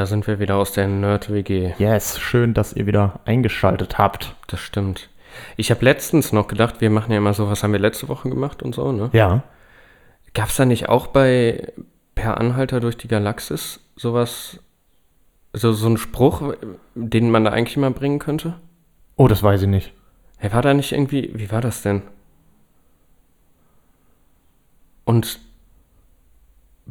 Da sind wir wieder aus der Nerd-WG. Yes, schön, dass ihr wieder eingeschaltet habt. Das stimmt. Ich habe letztens noch gedacht, wir machen ja immer so, was haben wir letzte Woche gemacht und so, ne? Ja. Gab es da nicht auch bei Per Anhalter durch die Galaxis sowas, so, so einen Spruch, den man da eigentlich mal bringen könnte? Oh, das weiß ich nicht. Hey, war da nicht irgendwie, wie war das denn? Und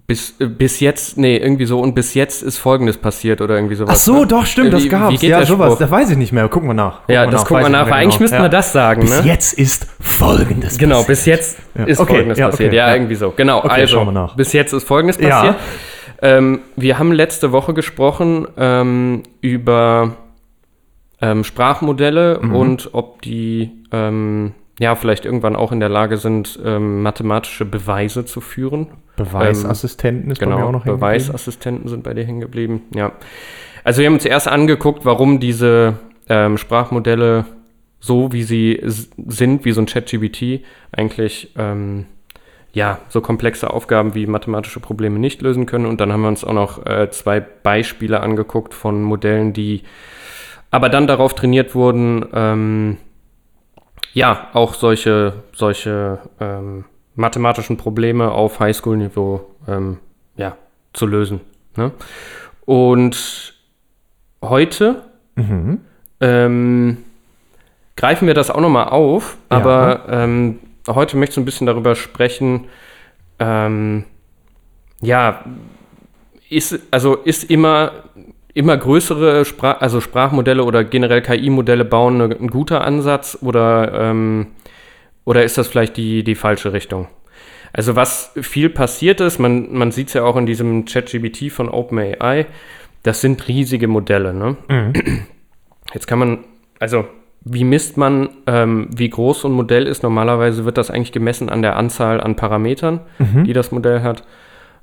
bis, äh, bis jetzt, nee, irgendwie so, und bis jetzt ist Folgendes passiert oder irgendwie sowas. Ach so, ne? doch, stimmt, Äh, das wie- gab's. Wie geht ja, sowas, das weiß ich nicht mehr. Gucken wir nach. Ja, Gucken wir das gucken wir nach, weil mehr eigentlich genau. müssten ja. wir das sagen, Bis ne? jetzt ist Folgendes Genau, passiert. bis jetzt Ja. ist Okay, Folgendes ja, okay, passiert. Ja, ja. irgendwie so. Genau, Okay, also, schauen wir nach. bis jetzt ist Folgendes Ja. passiert. Ähm, wir haben letzte Woche gesprochen ähm, über ähm, Sprachmodelle Mhm. und ob die ähm, ja vielleicht irgendwann auch in der Lage sind, ähm, mathematische Beweise zu führen. Beweisassistenten ist bei mir Genau, auch noch hängen geblieben. Beweisassistenten sind bei dir hängen geblieben. Ja. Also wir haben uns erst angeguckt, warum diese ähm, Sprachmodelle so, wie sie sind, wie so ein ChatGPT, eigentlich ähm, ja, so komplexe Aufgaben wie mathematische Probleme nicht lösen können. Und dann haben wir uns auch noch äh, zwei Beispiele angeguckt von Modellen, die aber dann darauf trainiert wurden, ähm, ja, auch solche, solche ähm, mathematischen Probleme auf Highschool-Niveau ähm, ja, zu lösen. Ne? Und heute Mhm. ähm, greifen wir das auch nochmal auf, Ja. aber ähm, heute möchte ich so ein bisschen darüber sprechen, ähm, ja, ist, also ist immer, immer größere Sprach, also Sprachmodelle oder generell KI-Modelle bauen eine, ein guter Ansatz oder, ähm, oder ist das vielleicht die, die falsche Richtung? Also was viel passiert ist, man, man sieht es ja auch in diesem ChatGPT von OpenAI, das sind riesige Modelle. Ne? Jetzt kann man, also wie misst man, ähm, wie groß so ein Modell ist? Normalerweise wird das eigentlich gemessen an der Anzahl an Parametern, die das Modell hat.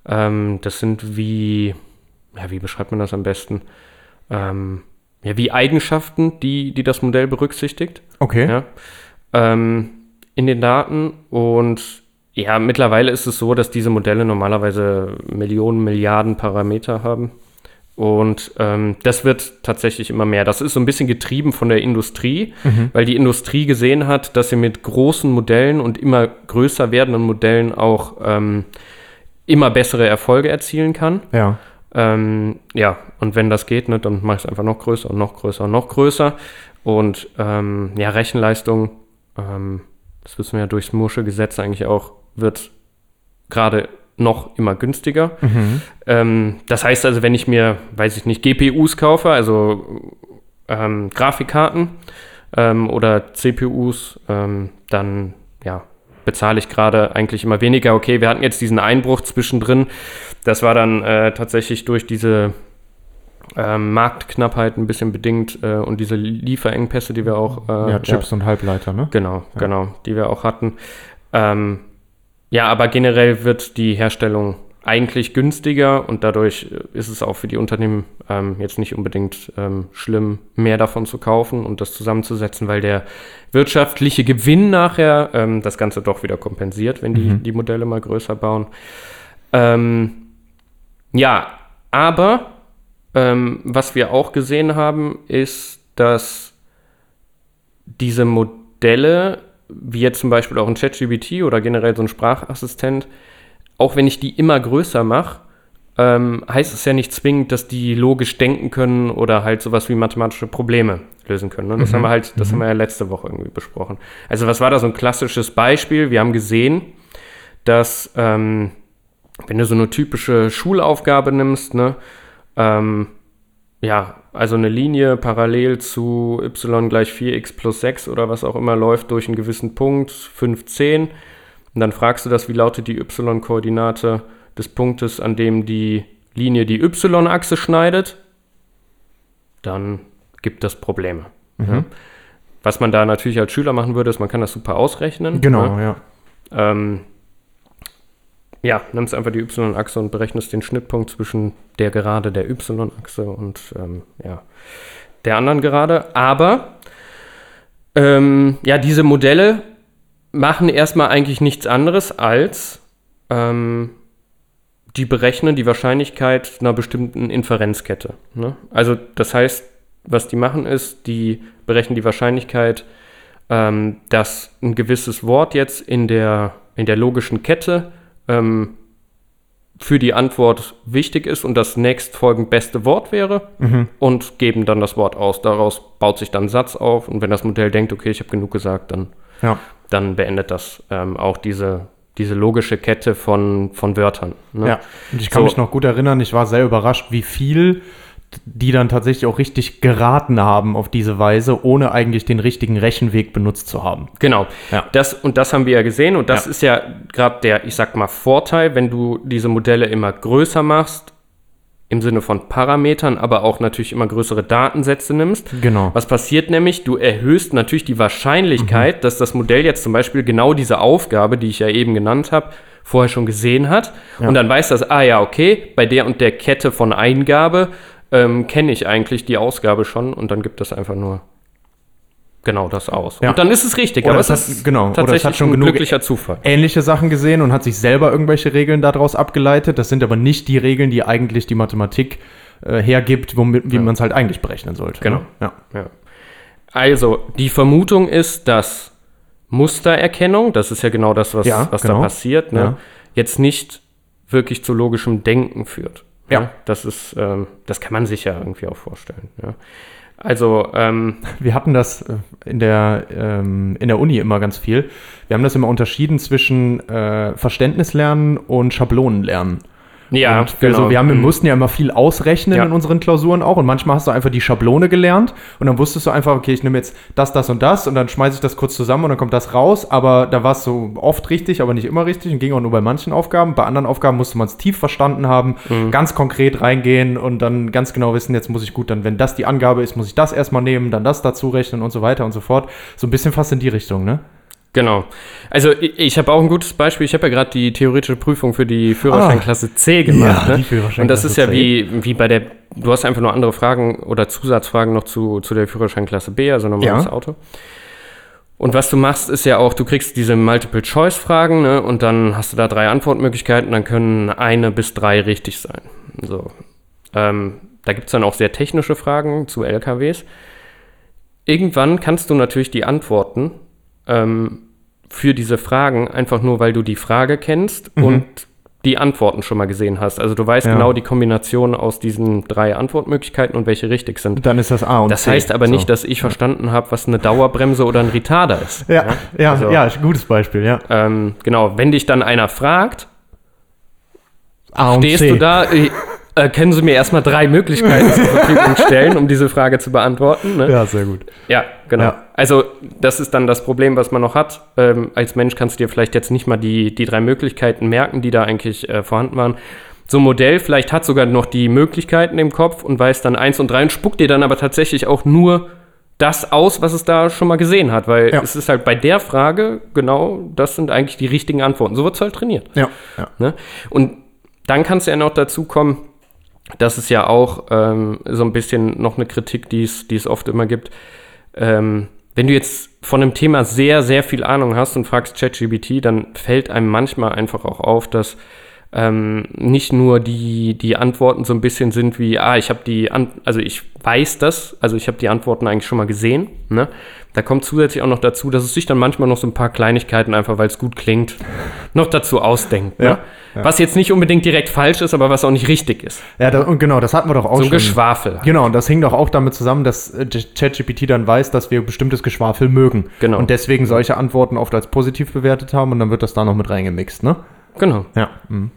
Ähm, das sind wie, ja, wie beschreibt man das am besten? Ähm, ja, wie Eigenschaften, die, die das Modell berücksichtigt Okay. ja, ähm, in den Daten. Und ja, mittlerweile ist es so, dass diese Modelle normalerweise Millionen, Milliarden Parameter haben. Und ähm, das wird tatsächlich immer mehr. Das ist so ein bisschen getrieben von der Industrie, weil die Industrie gesehen hat, dass sie mit großen Modellen und immer größer werdenden Modellen auch ähm, immer bessere Erfolge erzielen kann. Ja. Ähm, ja, und wenn das geht, ne, dann mache ich es einfach noch größer und noch größer und noch größer. Und ähm, ja, Rechenleistung, ähm, das wissen wir ja durchs Mursche Gesetz eigentlich auch, wird gerade noch immer günstiger. Ähm, das heißt also, wenn ich mir, weiß ich nicht, GPUs kaufe, also ähm, Grafikkarten ähm, oder CPUs, dann ja, bezahle ich gerade eigentlich immer weniger. Okay, wir hatten jetzt diesen Einbruch zwischendrin. Das war dann äh, tatsächlich durch diese ähm, Marktknappheit ein bisschen bedingt äh, und diese Lieferengpässe, die wir auch äh, Ja, Chips und Halbleiter, ne? Genau, genau, die wir auch hatten. Ähm, ja, aber generell wird die Herstellung eigentlich günstiger und dadurch äh, ist es auch für die Unternehmen ähm, jetzt nicht unbedingt ähm, schlimm, mehr davon zu kaufen und das zusammenzusetzen, weil der wirtschaftliche Gewinn nachher ähm, das Ganze doch wieder kompensiert, wenn die, die Modelle mal größer bauen. Ähm, ja, aber ähm, was wir auch gesehen haben, ist, dass diese Modelle, wie jetzt zum Beispiel auch ein ChatGPT oder generell so ein Sprachassistent, auch wenn ich die immer größer mache, ähm, heißt es ja nicht zwingend, dass die logisch denken können oder halt sowas wie mathematische Probleme lösen können. Ne? Das haben wir halt, das haben wir ja letzte Woche irgendwie besprochen. Also was war da so ein klassisches Beispiel? Wir haben gesehen, dass ähm, wenn du so eine typische Schulaufgabe nimmst, ne, ähm, ja, also eine Linie parallel zu y gleich 4x plus 6 oder was auch immer läuft durch einen gewissen Punkt, 5, 10. Und dann fragst du das, wie lautet die y-Koordinate des Punktes, an dem die Linie die y-Achse schneidet. dann gibt es Probleme. Ja. Was man da natürlich als Schüler machen würde, ist, man kann das super ausrechnen. Genau, ja. ja. Ähm, ja, nimmst einfach die y-Achse und berechnest den Schnittpunkt zwischen der Gerade der y-Achse und ähm, ja, der anderen Gerade. Aber ähm, ja, diese Modelle machen erstmal eigentlich nichts anderes als ähm, die berechnen die Wahrscheinlichkeit einer bestimmten Inferenzkette. Ne? Also das heißt, was die machen ist, die berechnen die Wahrscheinlichkeit, ähm, dass ein gewisses Wort jetzt in der, in der logischen Kette ähm, für die Antwort wichtig ist und das nächstfolgend beste Wort wäre Mhm. und geben dann das Wort aus. Daraus baut sich dann ein Satz auf und wenn das Modell denkt, okay, ich habe genug gesagt, dann, Ja. dann beendet das ähm, auch diese, diese logische Kette von, von Wörtern. Ne? Ja, und ich kann So. mich noch gut erinnern, ich war sehr überrascht, wie viel die dann tatsächlich auch richtig geraten haben auf diese Weise, ohne eigentlich den richtigen Rechenweg benutzt zu haben. Genau. Ja. Das, und das haben wir ja gesehen. Und das Ja. ist ja gerade der, ich sag mal, Vorteil, wenn du diese Modelle immer größer machst, im Sinne von Parametern, aber auch natürlich immer größere Datensätze nimmst. Genau. Was passiert nämlich? Du erhöhst natürlich die Wahrscheinlichkeit, dass das Modell jetzt zum Beispiel genau diese Aufgabe, die ich ja eben genannt habe, vorher schon gesehen hat. Ja. Und dann weiß das, ah ja, okay, bei der und der Kette von Eingabe ähm, kenne ich eigentlich die Ausgabe schon und dann gibt das einfach nur genau das aus. Ja. Und dann ist es richtig, Oder aber es es hat- genau, tatsächlich hat schon ein genug- glücklicher Zufall. Ähnliche Sachen gesehen und hat sich selber irgendwelche Regeln daraus abgeleitet. Das sind aber nicht die Regeln, die eigentlich die Mathematik äh, hergibt, womit, wie Ja. man es halt eigentlich berechnen sollte. Genau. Ne? Ja. Also, die Vermutung ist, dass Mustererkennung, das ist ja genau das, was, was genau. da passiert, ne, jetzt nicht wirklich zu logischem Denken führt. Ja. Ne? Das ist, ähm, das kann man sich ja irgendwie auch vorstellen. Ja. Also, ähm, Wir hatten das äh, in der, ähm, in der Uni immer ganz viel. Wir haben das immer unterschieden zwischen äh, Verständnislernen und Schablonenlernen. Ja, und wir, so, wir, haben, wir mussten ja immer viel ausrechnen Ja. in unseren Klausuren auch und manchmal hast du einfach die Schablone gelernt und dann wusstest du einfach, okay, ich nehme jetzt das, das und das und dann schmeiße ich das kurz zusammen und dann kommt das raus, aber da war es so oft richtig, aber nicht immer richtig und ging auch nur bei manchen Aufgaben. Bei anderen Aufgaben musste man es tief verstanden haben, Mhm. ganz konkret reingehen und dann ganz genau wissen, jetzt muss ich gut, dann wenn das die Angabe ist, muss ich das erstmal nehmen, dann das dazu rechnen und so weiter und so fort. So ein bisschen fast in die Richtung, ne? Genau. Also ich, ich habe auch ein gutes Beispiel. Ich habe ja gerade die theoretische Prüfung für die Führerscheinklasse C gemacht. Ah. Ja, ne? Und das ist ja C. wie, wie bei der, du hast einfach nur andere Fragen oder Zusatzfragen noch zu, zu der Führerscheinklasse B, also normales Ja. Auto. Und was du machst, ist ja auch, du kriegst diese Multiple-Choice-Fragen ne? und dann hast du da drei Antwortmöglichkeiten, dann können eine bis drei richtig sein. So. Ähm, da gibt es dann auch sehr technische Fragen zu LKWs. Irgendwann kannst du natürlich die Antworten ähm, für diese Fragen einfach nur, weil du die Frage kennst und die Antworten schon mal gesehen hast. Also du weißt Ja. genau die Kombination aus diesen drei Antwortmöglichkeiten und welche richtig sind. Dann ist das A und Das C. heißt aber So. nicht, dass ich verstanden habe, was eine Dauerbremse oder ein Retarder ist. Ja, ja, Also- ja, gutes Beispiel, ja. Ähm, genau, wenn dich dann einer fragt, A und stehst C. du da, äh, äh, können Sie mir erstmal drei Möglichkeiten zur Verfügung stellen, um diese Frage zu beantworten. Ne? Ja, sehr gut. Ja, genau. Ja. Also das ist dann das Problem, was man noch hat. Ähm, als Mensch kannst du dir vielleicht jetzt nicht mal die, die drei Möglichkeiten merken, die da eigentlich äh, vorhanden waren. So ein Modell vielleicht hat sogar noch die Möglichkeiten im Kopf und weiß dann eins und drei und spuckt dir dann aber tatsächlich auch nur das aus, was es da schon mal gesehen hat. Weil Ja. es ist halt bei der Frage, genau, das sind eigentlich die richtigen Antworten. So wird es halt trainiert. Ja, ja. Ne? Und dann kann es ja noch dazu kommen, dass es ja auch ähm, so ein bisschen noch eine Kritik, die es, die es oft immer gibt. Ähm, wenn du jetzt von einem Thema sehr, sehr viel Ahnung hast und fragst ChatGPT, dann fällt einem manchmal einfach auch auf, dass ähm, nicht nur die, die Antworten so ein bisschen sind wie, ah, ich habe die, An also ich weiß das, also ich habe die Antworten eigentlich schon mal gesehen. Ne? Da kommt zusätzlich auch noch dazu, dass es sich dann manchmal noch so ein paar Kleinigkeiten einfach, weil es gut klingt, noch dazu ausdenkt. Ja, ne? Was jetzt nicht unbedingt direkt falsch ist, aber was auch nicht richtig ist. Ja, da, und genau, das hatten wir doch auch So schon. Geschwafel. Genau, und das hing doch auch damit zusammen, dass äh, ChatGPT dann weiß, dass wir bestimmtes Geschwafel mögen. Genau. Und deswegen solche Antworten oft als positiv bewertet haben und dann wird das da noch mit reingemixt, ne? Genau. Ja. Mhm.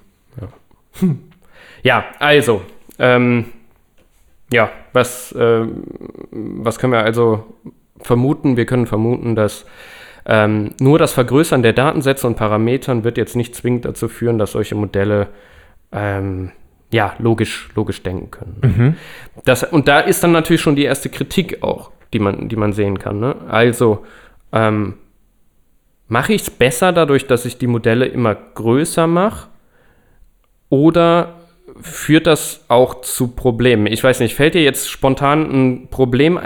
Ja, also, ähm, ja, was, ähm, was können wir also vermuten? Wir können vermuten, dass ähm, nur das Vergrößern der Datensätze und Parametern wird jetzt nicht zwingend dazu führen, dass solche Modelle ähm, ja, logisch, logisch denken können. Das, und da ist dann natürlich schon die erste Kritik auch, die man, die man sehen kann. Ne? Also, ähm, mache ich es besser dadurch, dass ich die Modelle immer größer mache? Oder führt das auch zu Problemen? Ich weiß nicht, fällt dir jetzt spontan ein Problem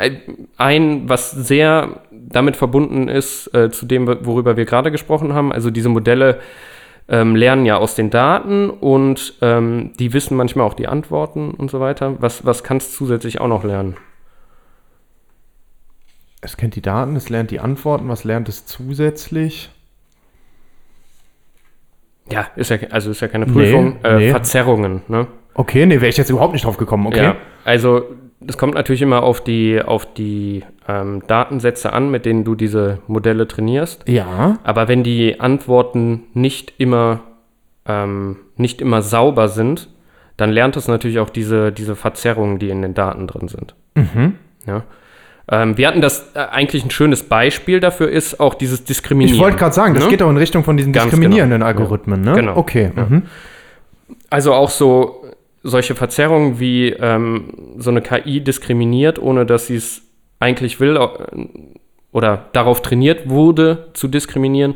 ein, was sehr damit verbunden ist, äh, zu dem, worüber wir gerade gesprochen haben? Also diese Modelle ähm, lernen ja aus den Daten und ähm, die wissen manchmal auch die Antworten und so weiter. Was, was kannst du zusätzlich auch noch lernen? Es kennt die Daten, es lernt die Antworten, was lernt es zusätzlich? Ja, ist ja, also ist ja keine Prüfung. Nee, äh, nee. Verzerrungen, ne? Okay, nee, wäre ich jetzt überhaupt nicht drauf gekommen, okay. Ja, also es kommt natürlich immer auf die, auf die ähm, Datensätze an, mit denen du diese Modelle trainierst. Ja. Aber wenn die Antworten nicht immer, ähm, nicht immer sauber sind, dann lernt es natürlich auch diese, diese Verzerrungen, die in den Daten drin sind. Mhm. Ja. Ähm, wir hatten das äh, eigentlich ein schönes Beispiel dafür ist auch dieses Diskriminieren. Ich wollte gerade sagen, das ne? geht auch in Richtung von diesen Ganz diskriminierenden genau. Algorithmen, ne? Genau. Okay. Ja. Mhm. Also auch so solche Verzerrungen wie ähm, so eine KI diskriminiert, ohne dass sie es eigentlich will oder darauf trainiert wurde zu diskriminieren,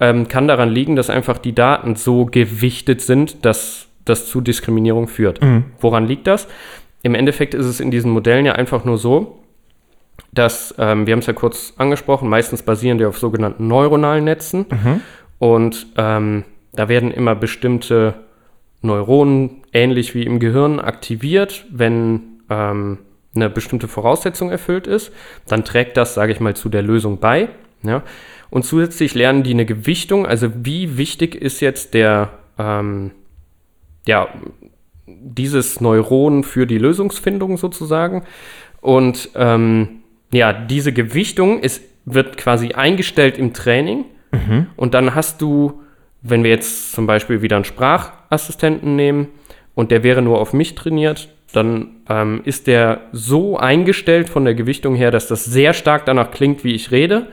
ähm, kann daran liegen, dass einfach die Daten so gewichtet sind, dass das zu Diskriminierung führt. Mhm. Woran liegt das? Im Endeffekt ist es in diesen Modellen ja einfach nur so, dass, ähm, wir haben es ja kurz angesprochen, meistens basieren die auf sogenannten neuronalen Netzen. Und ähm, da werden immer bestimmte Neuronen, ähnlich wie im Gehirn, aktiviert, wenn ähm, eine bestimmte Voraussetzung erfüllt ist. Dann trägt das, sage ich mal, zu der Lösung bei. Ja? Und zusätzlich lernen die eine Gewichtung, also wie wichtig ist jetzt der, ähm, ja, dieses Neuron für die Lösungsfindung sozusagen. Und ähm, ja, diese Gewichtung ist, wird quasi eingestellt im Training. Und dann hast du, wenn wir jetzt zum Beispiel wieder einen Sprachassistenten nehmen und der wäre nur auf mich trainiert, dann ähm, ist der so eingestellt von der Gewichtung her, dass das sehr stark danach klingt, wie ich rede,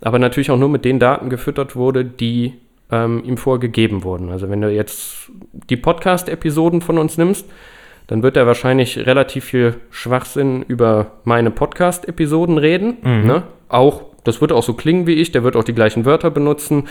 aber natürlich auch nur mit den Daten gefüttert wurde, die ähm, ihm vorgegeben wurden. Also wenn du jetzt die Podcast-Episoden von uns nimmst, dann wird er wahrscheinlich relativ viel Schwachsinn über meine Podcast-Episoden reden. Ne? Auch, das wird auch so klingen wie ich, der wird auch die gleichen Wörter benutzen,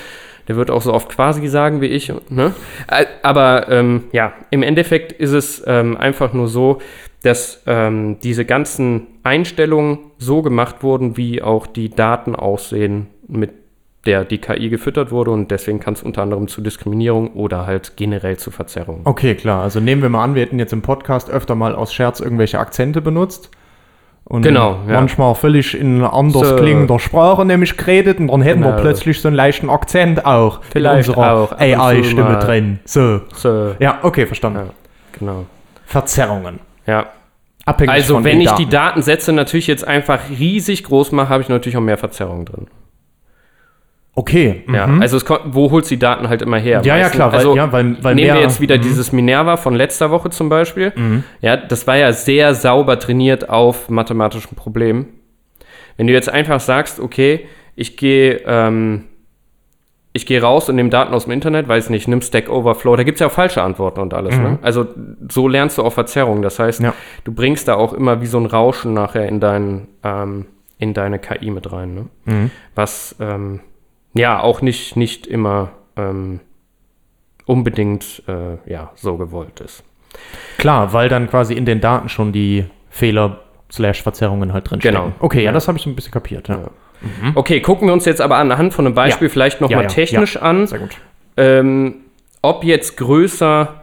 der wird auch so oft quasi sagen wie ich. Ne? Ä- Aber ähm, ja, im Endeffekt ist es ähm, einfach nur so, dass ähm, diese ganzen Einstellungen so gemacht wurden, wie auch die Daten aussehen, mit der die KI gefüttert wurde und deswegen kann es unter anderem zu Diskriminierung oder halt generell zu Verzerrungen. Okay, klar. Also nehmen wir mal an, wir hätten jetzt im Podcast öfter mal aus Scherz irgendwelche Akzente benutzt. Und Genau, ja. manchmal völlig in anders So. klingender Sprache nämlich geredet und dann hätten wir Genau. plötzlich so einen leichten Akzent auch Vielleicht in unserer AI-Stimme drin. So. So, Ja, okay, verstanden. Ja. genau. Verzerrungen. Ja, Abhängig Also, wenn ich Daten. die Datensätze natürlich jetzt einfach riesig groß mache, habe ich natürlich auch mehr Verzerrungen drin. Okay. Ja, mhm. also es kommt, wo holst du die Daten halt immer her? Ja, ja, klar, weil- also ja, weil- weil nehmen wir jetzt wieder mhm. dieses Minerva von letzter Woche zum Beispiel. Ja, das war ja sehr sauber trainiert auf mathematischen Problemen. Wenn du jetzt einfach sagst, okay, ich gehe ähm, ich gehe raus und nehme Daten aus dem Internet, weiß nicht, nimm Stack Overflow, da gibt es ja auch falsche Antworten und alles. Ne? Also so lernst du auch Verzerrung. Das heißt, Mhm. Ja. du bringst da auch immer wie so ein Rauschen nachher in, dein, ähm, in deine KI mit rein. Ne? Mhm. Was ähm, ja auch nicht, nicht immer ähm, unbedingt äh, ja, so gewollt ist. Klar, weil dann quasi in den Daten schon die Fehler slash Verzerrungen halt drin Genau. Okay, ja, Ja. das habe ich so ein bisschen kapiert. Ja. Okay, gucken wir uns jetzt aber anhand von einem Beispiel Ja. vielleicht nochmal Ja, ja, technisch ja. an. Sehr gut. ähm, ob jetzt größer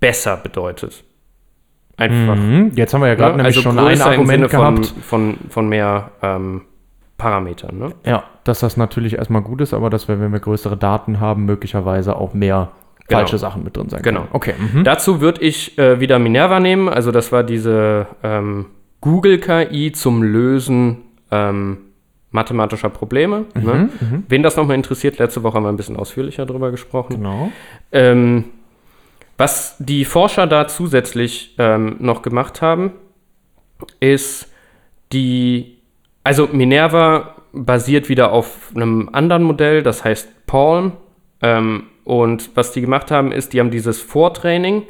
besser bedeutet. Einfach. Mhm. Jetzt haben wir ja gerade ne? nämlich Also schon ein Argument Sinne von, gehabt. von, von mehr ähm, Parametern. Ne? Ja, dass das natürlich erstmal gut ist, aber dass wir, wenn wir größere Daten haben, möglicherweise auch mehr Genau. falsche Sachen mit drin sein Genau. können. Okay. Mhm. Dazu würde ich äh, wieder Minerva nehmen. Also das war diese ähm, Google-KI zum Lösen ähm, mathematischer Probleme. Mhm, Ne? Wen das nochmal interessiert, letzte Woche haben wir ein bisschen ausführlicher drüber gesprochen. Genau. Ähm, was die Forscher da zusätzlich ähm, noch gemacht haben, ist die, also Minerva basiert wieder auf einem anderen Modell, das heißt Palm. Ähm, und was die gemacht haben, ist, die haben dieses Vortraining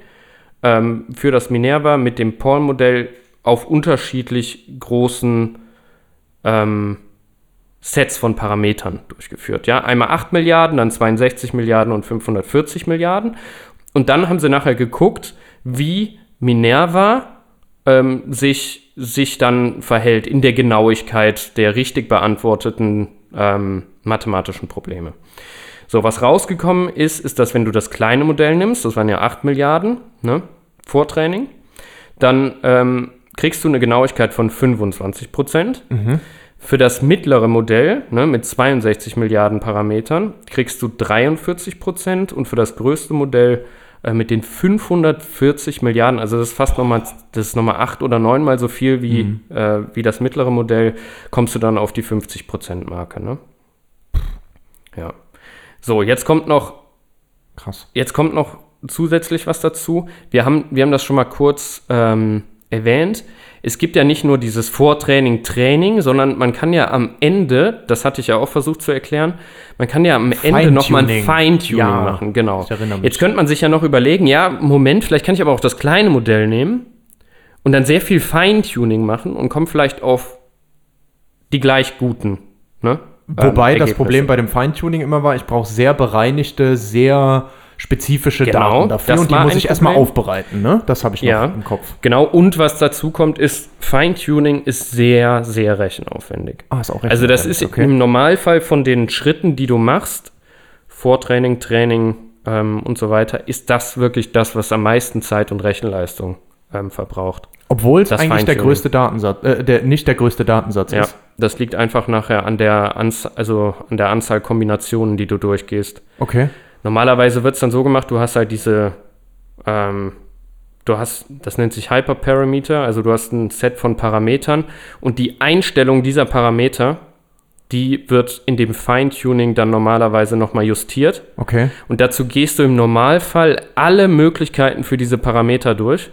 ähm, für das Minerva mit dem Paul-Modell auf unterschiedlich großen ähm, Sets von Parametern durchgeführt. Ja, einmal 8 Milliarden, dann 62 Milliarden und 540 Milliarden. Und dann haben sie nachher geguckt, wie Minerva ähm, sich, sich dann verhält in der Genauigkeit der richtig beantworteten ähm, mathematischen Probleme. So, was rausgekommen ist, ist, dass wenn du das kleine Modell nimmst, das waren ja 8 Milliarden ne, Vortraining, dann ähm, kriegst du eine Genauigkeit von 25 Prozent. Mhm. Für das mittlere Modell ne, mit 62 Milliarden Parametern kriegst du 43 Prozent und für das größte Modell äh, mit den 540 Milliarden, also das ist fast nochmal, das ist nochmal acht oder neunmal so viel wie, Mhm. äh, wie das mittlere Modell, kommst du dann auf die 50 Prozent Marke. Ne? Ja. So, jetzt kommt noch Krass. Jetzt kommt noch zusätzlich was dazu. Wir haben, wir haben das schon mal kurz ähm, erwähnt. Es gibt ja nicht nur dieses Vortraining, Training, sondern man kann ja am Ende, das hatte ich ja auch versucht zu erklären, man kann ja am Ende nochmal ein Feintuning. Ja, machen. Genau. Jetzt könnte man sich ja noch überlegen, ja, Moment, vielleicht kann ich aber auch das kleine Modell nehmen und dann sehr viel Feintuning machen und komme vielleicht auf die gleich guten. Ne? Wobei ähm, das. Problem bei dem Feintuning immer war, ich brauche sehr bereinigte, sehr spezifische Genau, Daten dafür und die muss ich erstmal aufbereiten. Ne? Das habe ich noch Ja. im Kopf. Genau, und was dazu kommt, ist, Feintuning ist sehr, sehr rechenaufwendig. Ah, ist auch recht Also das ist okay. im Normalfall von den Schritten, die du machst, Vortraining, Training ähm, und so weiter, ist das wirklich das, was am meisten Zeit und Rechenleistung ähm, verbraucht. Obwohl es das eigentlich der größte Datensatz, äh, der, nicht der größte Datensatz Ja, ist. das liegt einfach nachher an der, Anz also an der Anzahl Kombinationen, die du durchgehst. Okay. Normalerweise wird es dann so gemacht, du hast halt diese, ähm, du hast, das nennt sich Hyperparameter, also du hast ein Set von Parametern und die Einstellung dieser Parameter, die wird in dem Feintuning dann normalerweise nochmal justiert. Okay. Und dazu gehst du im Normalfall alle Möglichkeiten für diese Parameter durch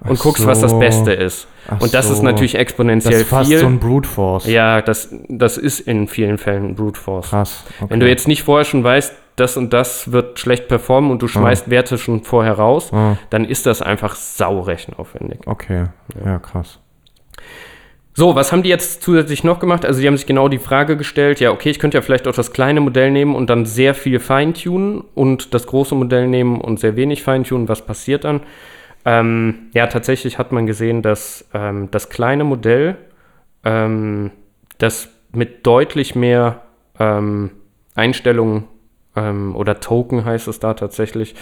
und Ach guckst, was das so. Beste ist. Ach und das ist so. natürlich Das exponentiell ist fast viel. so ein Brute Force. ja, das, das ist in vielen Fällen Brute Force. Krass. Okay. Wenn du jetzt nicht vorher schon weißt, das und das wird schlecht performen und du schmeißt Werte schon vorher raus, Ah, dann ist das einfach saurechenaufwendig. okay. Ja. krass. So, was haben die jetzt zusätzlich noch gemacht? Also die haben sich genau die Frage gestellt, ja, okay, ich könnte ja vielleicht auch das kleine Modell nehmen und dann sehr viel feintunen und das große Modell nehmen und sehr wenig feintunen. Was passiert dann? Ähm, ja, tatsächlich hat man gesehen, dass ähm, das kleine Modell, ähm, das mit deutlich mehr ähm, Einstellungen ähm, oder Token heißt es da tatsächlich,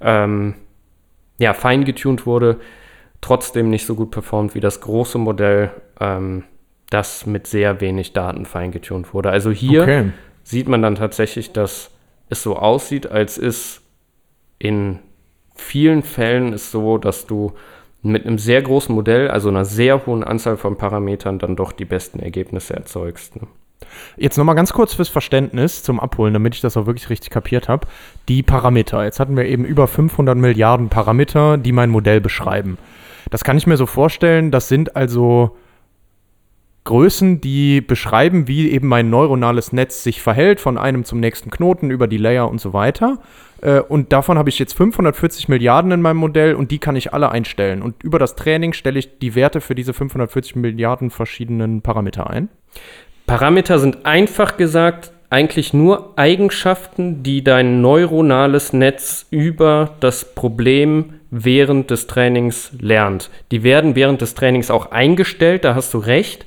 ähm, ja, fein getunt wurde, trotzdem nicht so gut performt wie das große Modell, ähm, das mit sehr wenig Daten fein getunt wurde. Also hier Okay. sieht man dann tatsächlich, dass es so aussieht, als ist in vielen Fällen ist so, dass du mit einem sehr großen Modell, also einer sehr hohen Anzahl von Parametern, dann doch die besten Ergebnisse erzeugst. Ne? Jetzt nochmal ganz kurz fürs Verständnis zum Abholen, damit ich das auch wirklich richtig kapiert habe. Die Parameter. Jetzt hatten wir eben über 500 Milliarden Parameter, die mein Modell beschreiben. Das kann ich mir so vorstellen, das sind also Größen, die beschreiben, wie eben mein neuronales Netz sich verhält, von einem zum nächsten Knoten, über die Layer und so weiter. Äh, Und davon habe ich jetzt 540 Milliarden in meinem Modell und die kann ich alle einstellen. Und über das Training stelle ich die Werte für diese 540 Milliarden verschiedenen Parameter ein. Parameter sind einfach gesagt eigentlich nur Eigenschaften, die dein neuronales Netz über das Problem während des Trainings lernt. Die werden während des Trainings auch eingestellt, da hast du recht.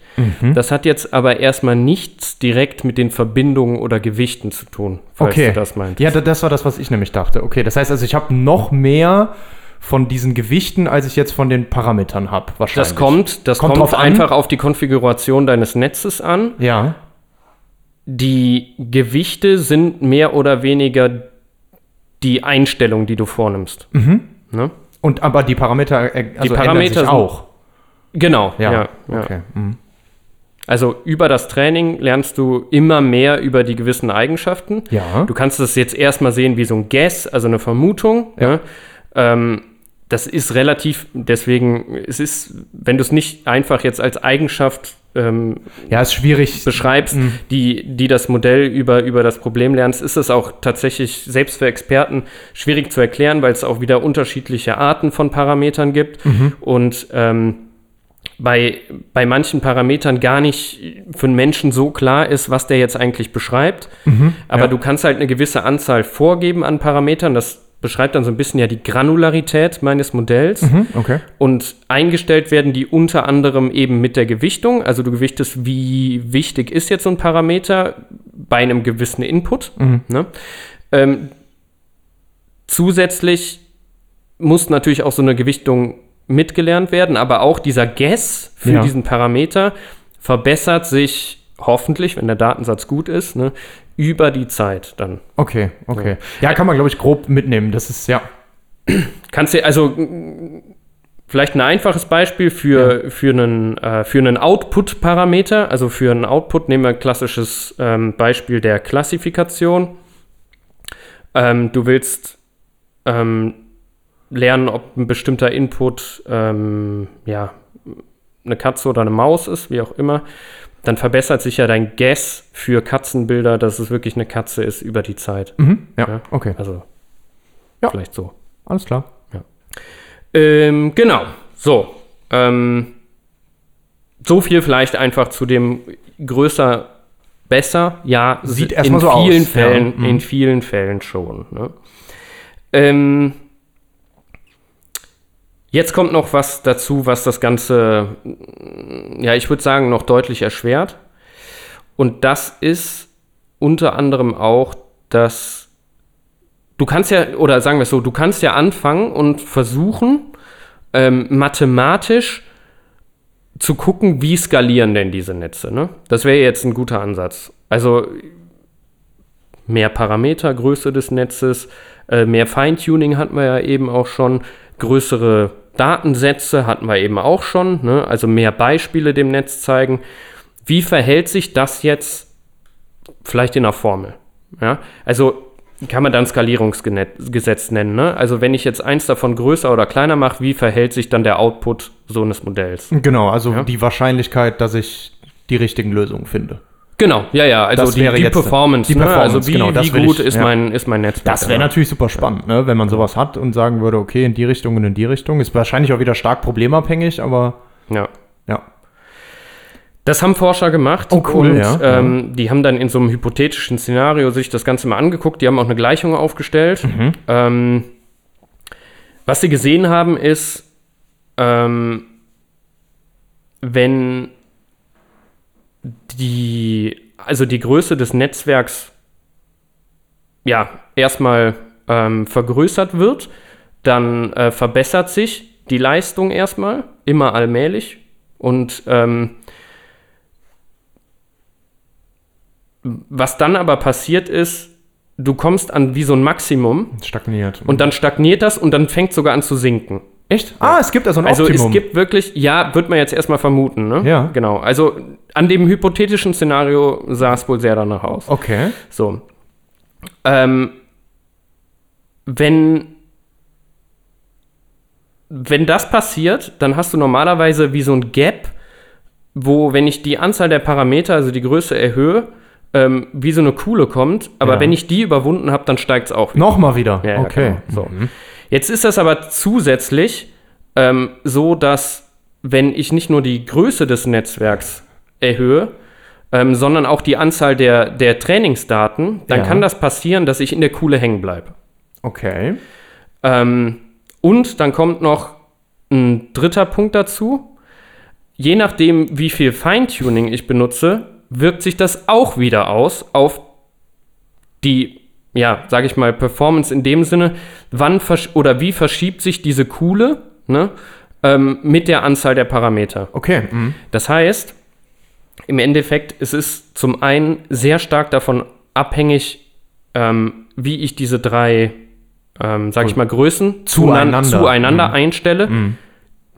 Das hat jetzt aber erstmal nichts direkt mit den Verbindungen oder Gewichten zu tun, falls Okay. du das meinst. Ja, da- das war das, was ich nämlich dachte. Okay, das heißt also, ich habe noch mehr von diesen Gewichten, als ich jetzt von den Parametern habe. Wahrscheinlich. Das kommt, das Kommt kommt, drauf an? einfach auf die Konfiguration deines Netzes an. Ja. Die Gewichte sind mehr oder weniger die Einstellung, die du vornimmst. Ne? Und aber die Parameter, äh, also Parameter ändern sich auch. Genau, ja. ja, Okay. Mhm. Also über das Training lernst du immer mehr über die gewissen Eigenschaften. Ja. Du kannst das jetzt erstmal sehen wie so ein Guess, also eine Vermutung. Ja. Ähm, das ist relativ, deswegen, es ist, wenn du es nicht einfach jetzt als Eigenschaft ähm, Ja, ist schwierig. beschreibst, die, die das Modell über, über das Problem lernst, ist es auch tatsächlich selbst für Experten schwierig zu erklären, weil es auch wieder unterschiedliche Arten von Parametern gibt und ähm, bei, bei manchen Parametern gar nicht für einen Menschen so klar ist, was der jetzt eigentlich beschreibt. Aber ja. du kannst halt eine gewisse Anzahl vorgeben an Parametern. Das beschreibt dann so ein bisschen ja die Granularität meines Modells. Hm, okay. Und eingestellt werden die unter anderem eben mit der Gewichtung. Also du gewichtest, wie wichtig ist jetzt so ein Parameter bei einem gewissen Input. Ne? Ähm, zusätzlich muss natürlich auch so eine Gewichtung mitgelernt werden, aber auch dieser Guess für Ja. diesen Parameter verbessert sich hoffentlich, wenn der Datensatz gut ist, ne, über die Zeit dann. Okay, okay. Ja, kann man, glaube ich, grob mitnehmen. Das ist, ja. Kannst du, also vielleicht ein einfaches Beispiel für, für einen, äh, für einen Output-Parameter, also für einen Output nehmen wir ein klassisches ähm, Beispiel der Klassifikation. Ähm, du willst ähm, lernen, ob ein bestimmter Input ähm, ja, eine Katze oder eine Maus ist, wie auch immer. Dann verbessert sich ja dein Guess für Katzenbilder, dass es wirklich eine Katze ist über die Zeit. Mhm. Ja, Ja. okay. Also Ja. vielleicht so. Alles klar. Ähm, genau. So. Ähm, so viel vielleicht einfach zu dem größer, besser. Ja, Sieht erstmal so vielen aus, Fällen, ja. Mhm. in vielen Fällen schon. Ne? Ähm, jetzt kommt noch was dazu, was das Ganze, ja, ich würde sagen, noch deutlich erschwert. Und das ist unter anderem auch, dass du kannst ja, oder sagen wir es so, du kannst ja anfangen und versuchen, ähm, mathematisch zu gucken, wie skalieren denn diese Netze. Ne? Das wäre jetzt ein guter Ansatz. Also mehr Parameter, Größe des Netzes, äh, mehr Feintuning hatten wir ja eben auch schon, größere Datensätze hatten wir eben auch schon, ne? also mehr Beispiele dem Netz zeigen. Wie verhält sich das jetzt vielleicht in einer Formel? Ja? Also kann man dann Skalierungsgesetz nennen. Ne? Also wenn ich jetzt eins davon größer oder kleiner mache, wie verhält sich dann der Output so eines Modells? Genau, also Ja. die Wahrscheinlichkeit, dass ich die richtigen Lösungen finde. Genau, ja, ja, also Das die, wäre die jetzt- Performance, die ne? Performance, also wie, genau, das wie gut ich, ist, ja. mein, ist mein Netzwerk. Das wäre ja. natürlich super spannend, ne? wenn man sowas hat und sagen würde, okay, in die Richtung und in die Richtung. Ist wahrscheinlich auch wieder stark problemabhängig, aber Ja. ja. Das haben Forscher gemacht. Oh, cool, und, ja. Ähm, die haben dann in so einem hypothetischen Szenario sich das Ganze mal angeguckt. Die haben auch eine Gleichung aufgestellt. Mhm. Ähm, was sie gesehen haben, ist, ähm, wenn die, also die Größe des Netzwerks ja erstmal ähm, vergrößert wird, dann äh, verbessert sich die Leistung erstmal, immer allmählich. Und ähm, was dann aber passiert ist, du kommst an wie so ein Maximum Stagniert. und dann stagniert das und dann fängt sogar an zu sinken. Echt? Ah, es gibt also ein Also Optimum. es gibt wirklich, ja, wird man jetzt erstmal vermuten, ne? Ja. Genau. Also an dem hypothetischen Szenario sah es wohl sehr danach aus. Okay. So. Ähm, wenn, wenn das passiert, dann hast du normalerweise wie so ein Gap, wo, wenn ich die Anzahl der Parameter, also die Größe erhöhe, ähm, wie so eine Kuhle kommt. Aber Ja. wenn ich die überwunden habe, dann steigt es auch wieder. Nochmal wieder. Ja, okay. genau. So. Jetzt ist das aber zusätzlich ähm, so, dass wenn ich nicht nur die Größe des Netzwerks erhöhe, ähm, sondern auch die Anzahl der, der Trainingsdaten, dann Ja. kann das passieren, dass ich in der Kuhle hängen bleibe. Okay. Ähm, und dann kommt noch ein dritter Punkt dazu. Je nachdem, wie viel Feintuning ich benutze, wirkt sich das auch wieder aus auf die, ja, sage ich mal, Performance in dem Sinne, wann versch oder wie verschiebt sich diese Kuhle ne, ähm, mit der Anzahl der Parameter. Okay. Mhm. Das heißt, im Endeffekt, es ist zum einen sehr stark davon abhängig, ähm, wie ich diese drei, ähm, sage ich mal, Größen Zueinander. zueinander, Mhm. einstelle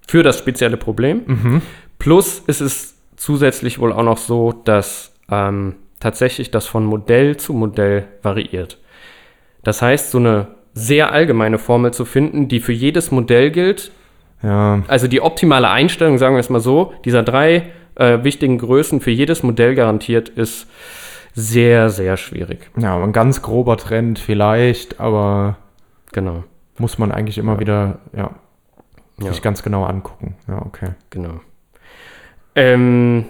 für das spezielle Problem. Mhm. Plus es ist zusätzlich wohl auch noch so, dass ähm, tatsächlich das von Modell zu Modell variiert. Das heißt, so eine sehr allgemeine Formel zu finden, die für jedes Modell gilt, Ja. also die optimale Einstellung, sagen wir es mal so, dieser drei äh, wichtigen Größen für jedes Modell garantiert, ist sehr, sehr schwierig. Ja, ein ganz grober Trend vielleicht, aber Genau, muss man eigentlich immer wieder, ja, Ja. sich ganz genau angucken. Ja, okay. genau. Ähm,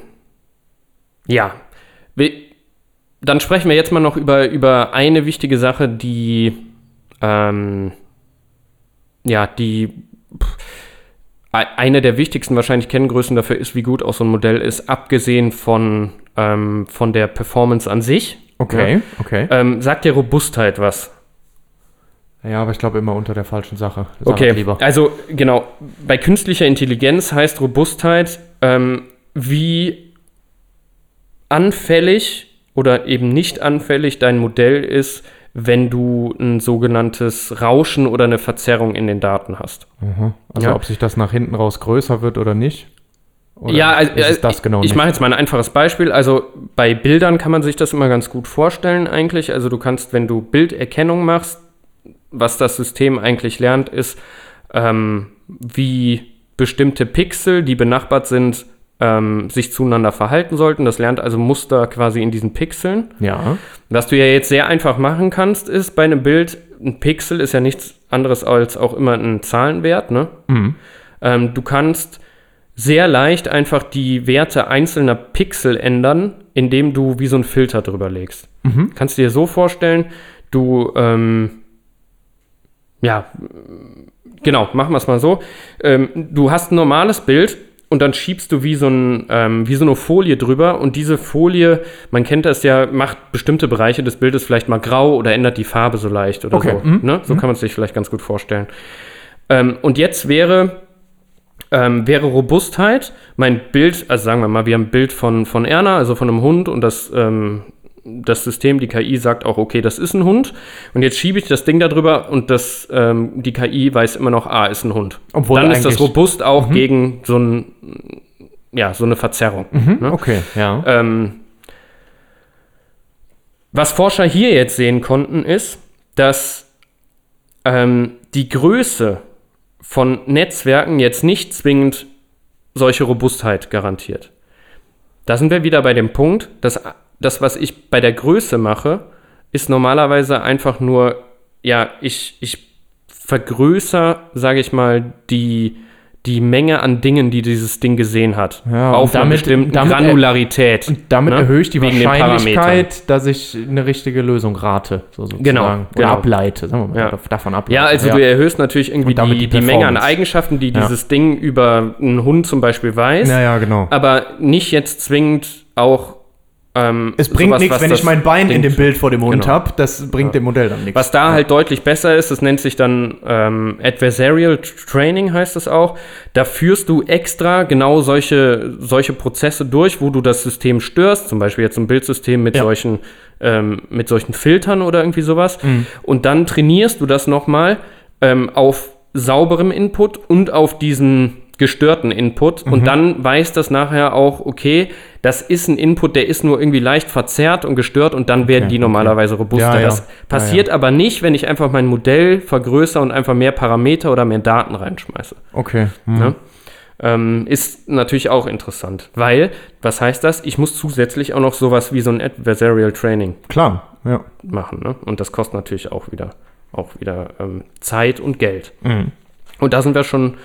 ja, wir, dann sprechen wir jetzt mal noch über, über eine wichtige Sache, die, ähm, ja, die pff, eine der wichtigsten wahrscheinlich Kenngrößen dafür ist, wie gut auch so ein Modell ist, abgesehen von, ähm, von der Performance an sich. Okay, okay. Ähm, sagt dir Robustheit was? Ja, aber ich glaube immer unter der falschen Sache. Sag Okay, Lieber. also genau, bei künstlicher Intelligenz heißt Robustheit, ähm, wie anfällig oder eben nicht anfällig dein Modell ist, wenn du ein sogenanntes Rauschen oder eine Verzerrung in den Daten hast. Mhm. Also Ja. ob sich das nach hinten raus größer wird oder nicht? Oder ja, also, äh, das genau ich mache jetzt mal ein einfaches Beispiel. Also bei Bildern kann man sich das immer ganz gut vorstellen eigentlich. Also du kannst, wenn du Bilderkennung machst, was das System eigentlich lernt, ist, ähm, wie bestimmte Pixel, die benachbart sind, ähm, sich zueinander verhalten sollten. Das lernt also Muster quasi in diesen Pixeln. Ja. Was du ja jetzt sehr einfach machen kannst, ist bei einem Bild, ein Pixel ist ja nichts anderes als auch immer ein Zahlenwert, ne? Mhm. Ähm, du kannst sehr leicht einfach die Werte einzelner Pixel ändern, indem du wie so einen Filter drüber legst. Mhm. Kannst du dir so vorstellen, du, ähm, ja, genau, machen wir es mal so. Ähm, du hast ein normales Bild und dann schiebst du wie so, ein, ähm, wie so eine Folie drüber und diese Folie, man kennt das ja, macht bestimmte Bereiche des Bildes vielleicht mal grau oder ändert die Farbe so leicht oder Okay, so. mhm, Ne? So kann man es sich vielleicht ganz gut vorstellen. Ähm, und jetzt wäre, ähm, wäre Robustheit mein Bild, also sagen wir mal, wir haben ein Bild von, von Erna, also von einem Hund und das, ähm, das System, die KI sagt auch, okay, das ist ein Hund. Und jetzt schiebe ich das Ding da drüber und das, ähm, die KI weiß immer noch, ah, ist ein Hund. Obwohl Dann ist das robust auch gegen so, ein, ja, so eine Verzerrung. Ne? Okay, ja. Ähm, was Forscher hier jetzt sehen konnten, ist, dass ähm, die Größe von Netzwerken jetzt nicht zwingend solche Robustheit garantiert. Da sind wir wieder bei dem Punkt, dass das, was ich bei der Größe mache, ist normalerweise einfach nur, ja, ich, ich vergrößere, sage ich mal, die, die Menge an Dingen, die dieses Ding gesehen hat. Ja, auf und einer damit- bestimmten damit er- Granularität. Und damit ne? erhöhe ich die Wegen Wahrscheinlichkeit, dass ich eine richtige Lösung rate, so sozusagen. Genau, Oder genau. ableite, sagen wir mal, Ja. davon ableite. Ja, also du erhöhst natürlich irgendwie damit die, die die, Menge an. Eigenschaften, die Ja. dieses Ding über einen Hund zum Beispiel weiß, Ja, ja, genau. aber nicht jetzt zwingend auch. Ähm, Es bringt sowas, nichts, wenn das ich mein Bein in Ding- dem Bild vor dem Hund Genau. habe. Das bringt dem Modell dann nichts. Was da halt deutlich besser ist, das nennt sich dann ähm, Adversarial Training, heißt es auch. Da führst du extra genau solche, solche Prozesse durch, wo du das System störst, zum Beispiel jetzt ein Bildsystem mit, Ja. solchen, ähm, mit solchen Filtern oder irgendwie sowas. Mhm. Und dann trainierst du das nochmal ähm, auf sauberem Input und auf diesen gestörten Input. Mhm. Und dann weiß das nachher auch, okay, das ist ein Input, der ist nur irgendwie leicht verzerrt und gestört und dann werden Okay, die okay. normalerweise robuster. Ja, ja. Das passiert aber nicht, wenn ich einfach mein Modell vergrößere und einfach mehr Parameter oder mehr Daten reinschmeiße. okay. Hm. Ne? Ähm, ist natürlich auch interessant, weil, was heißt das? Ich muss zusätzlich auch noch sowas wie so ein Adversarial Training Klar, ja. machen. Ne? Und das kostet natürlich auch wieder, auch wieder ähm, Zeit und Geld. Mhm. Und da sind wir schon,